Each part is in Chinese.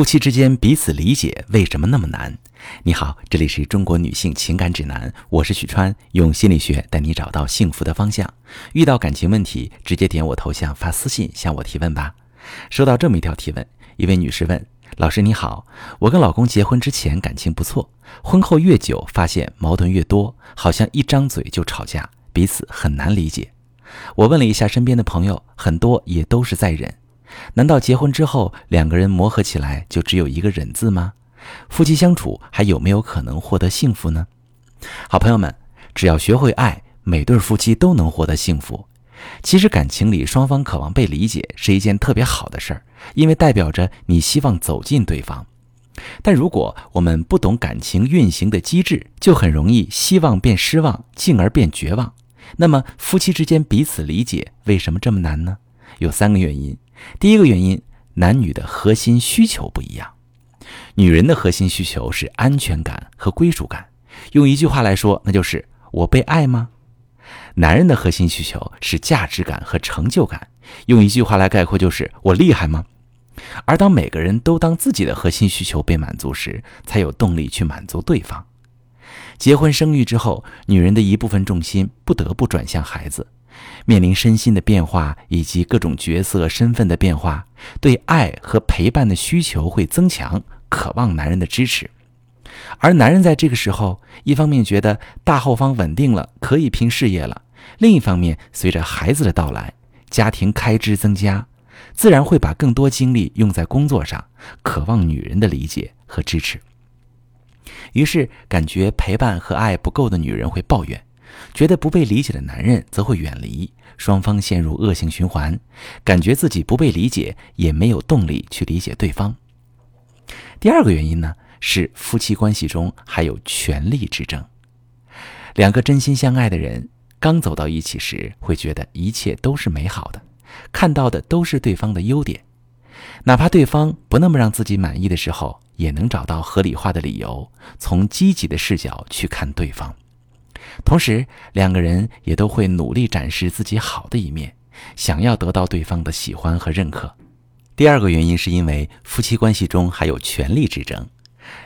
夫妻之间彼此理解为什么那么难？你好，这里是中国女性情感指南，我是许川，用心理学带你找到幸福的方向。遇到感情问题，直接点我头像发私信向我提问吧。收到这么一条提问，一位女士问：老师你好，我跟老公结婚之前感情不错，婚后越久发现矛盾越多，好像一张嘴就吵架，彼此很难理解。我问了一下身边的朋友，很多也都是在忍。难道结婚之后两个人磨合起来就只有一个忍字吗？夫妻相处还有没有可能获得幸福呢？好朋友们，只要学会爱，每对夫妻都能获得幸福。其实感情里双方渴望被理解是一件特别好的事儿，因为代表着你希望走进对方。但如果我们不懂感情运行的机制，就很容易希望变失望，进而变绝望。那么夫妻之间彼此理解为什么这么难呢？有三个原因。第一个原因，男女的核心需求不一样。女人的核心需求是安全感和归属感，用一句话来说，那就是我被爱吗？男人的核心需求是价值感和成就感，用一句话来概括，就是我厉害吗？而当每个人都当自己的核心需求被满足时，才有动力去满足对方。结婚生育之后，女人的一部分重心不得不转向孩子。面临身心的变化以及各种角色身份的变化，对爱和陪伴的需求会增强，渴望男人的支持。而男人在这个时候，一方面觉得大后方稳定了，可以拼事业了；另一方面，随着孩子的到来，家庭开支增加，自然会把更多精力用在工作上，渴望女人的理解和支持。于是，感觉陪伴和爱不够的女人会抱怨。觉得不被理解的男人则会远离，双方陷入恶性循环，感觉自己不被理解，也没有动力去理解对方。第二个原因呢，是夫妻关系中还有权力之争。两个真心相爱的人刚走到一起时，会觉得一切都是美好的，看到的都是对方的优点，哪怕对方不那么让自己满意的时候，也能找到合理化的理由，从积极的视角去看对方。同时，两个人也都会努力展示自己好的一面，想要得到对方的喜欢和认可。第二个原因是因为夫妻关系中还有权力之争。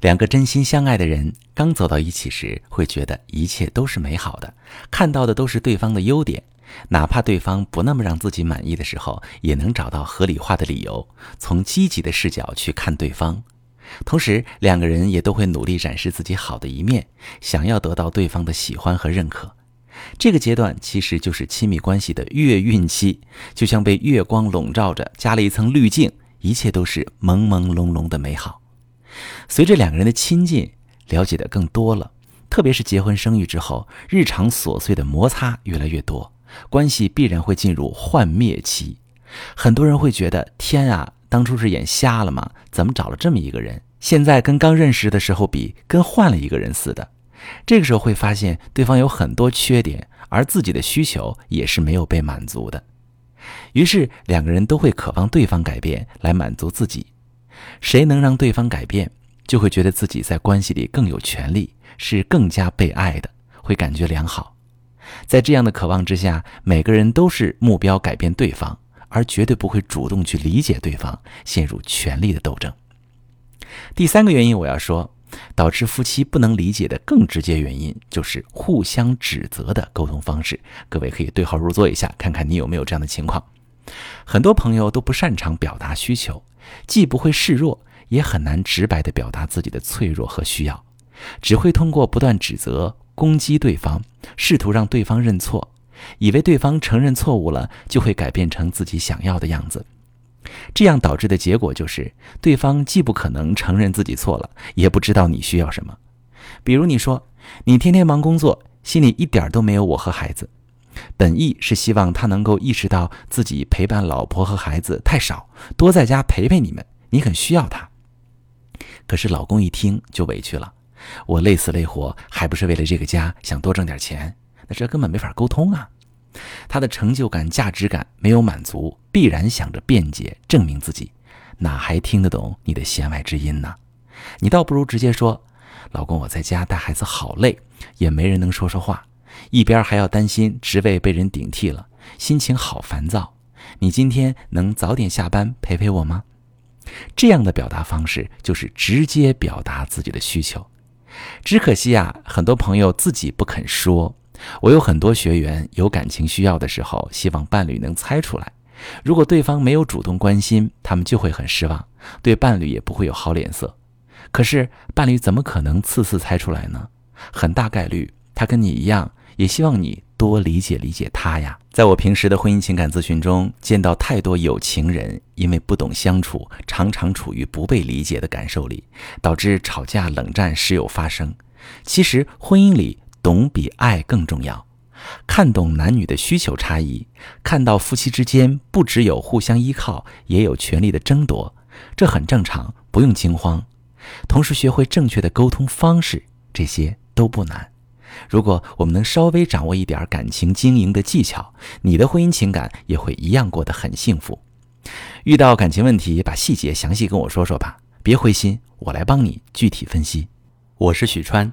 两个真心相爱的人刚走到一起时，会觉得一切都是美好的，看到的都是对方的优点，哪怕对方不那么让自己满意的时候，也能找到合理化的理由，从积极的视角去看对方。同时，两个人也都会努力展示自己好的一面，想要得到对方的喜欢和认可。这个阶段其实就是亲密关系的月晕期，就像被月光笼罩着，加了一层滤镜，一切都是朦朦胧胧的美好。随着两个人的亲近，了解的更多了，特别是结婚生育之后，日常琐碎的摩擦越来越多，关系必然会进入幻灭期。很多人会觉得，天啊！当初是眼瞎了吗？怎么找了这么一个人？现在跟刚认识的时候比，跟换了一个人似的。这个时候会发现对方有很多缺点，而自己的需求也是没有被满足的。于是两个人都会渴望对方改变来满足自己。谁能让对方改变，就会觉得自己在关系里更有权利，是更加被爱的，会感觉良好。在这样的渴望之下，每个人都是目标改变对方。而绝对不会主动去理解对方，陷入权力的斗争。第三个原因，我要说，导致夫妻不能理解的更直接原因，就是互相指责的沟通方式。各位可以对号入座一下，看看你有没有这样的情况。很多朋友都不擅长表达需求，既不会示弱，也很难直白地表达自己的脆弱和需要，只会通过不断指责、攻击对方，试图让对方认错。以为对方承认错误了，就会改变成自己想要的样子，这样导致的结果就是，对方既不可能承认自己错了，也不知道你需要什么。比如你说你天天忙工作，心里一点都没有我和孩子，本意是希望他能够意识到自己陪伴老婆和孩子太少，多在家陪陪你们，你很需要他。可是老公一听就委屈了，我累死累活，还不是为了这个家，想多挣点钱。那这根本没法沟通啊！他的成就感、价值感没有满足，必然想着辩解证明自己，哪还听得懂你的弦外之音呢？你倒不如直接说：“老公，我在家带孩子好累，也没人能说说话，一边还要担心职位被人顶替了，心情好烦躁。你今天能早点下班陪陪我吗？”这样的表达方式就是直接表达自己的需求。只可惜啊，很多朋友自己不肯说。我有很多学员有感情需要的时候，希望伴侣能猜出来。如果对方没有主动关心，他们就会很失望，对伴侣也不会有好脸色。可是伴侣怎么可能次次猜出来呢？很大概率他跟你一样，也希望你多理解理解他呀。在我平时的婚姻情感咨询中，见到太多有情人因为不懂相处，常常处于不被理解的感受里，导致吵架冷战时有发生。其实婚姻里懂比爱更重要，看懂男女的需求差异，看到夫妻之间不只有互相依靠，也有权利的争夺，这很正常，不用惊慌。同时学会正确的沟通方式，这些都不难。如果我们能稍微掌握一点感情经营的技巧，你的婚姻情感也会一样过得很幸福。遇到感情问题，把细节详细跟我说说吧，别灰心，我来帮你具体分析。我是许川，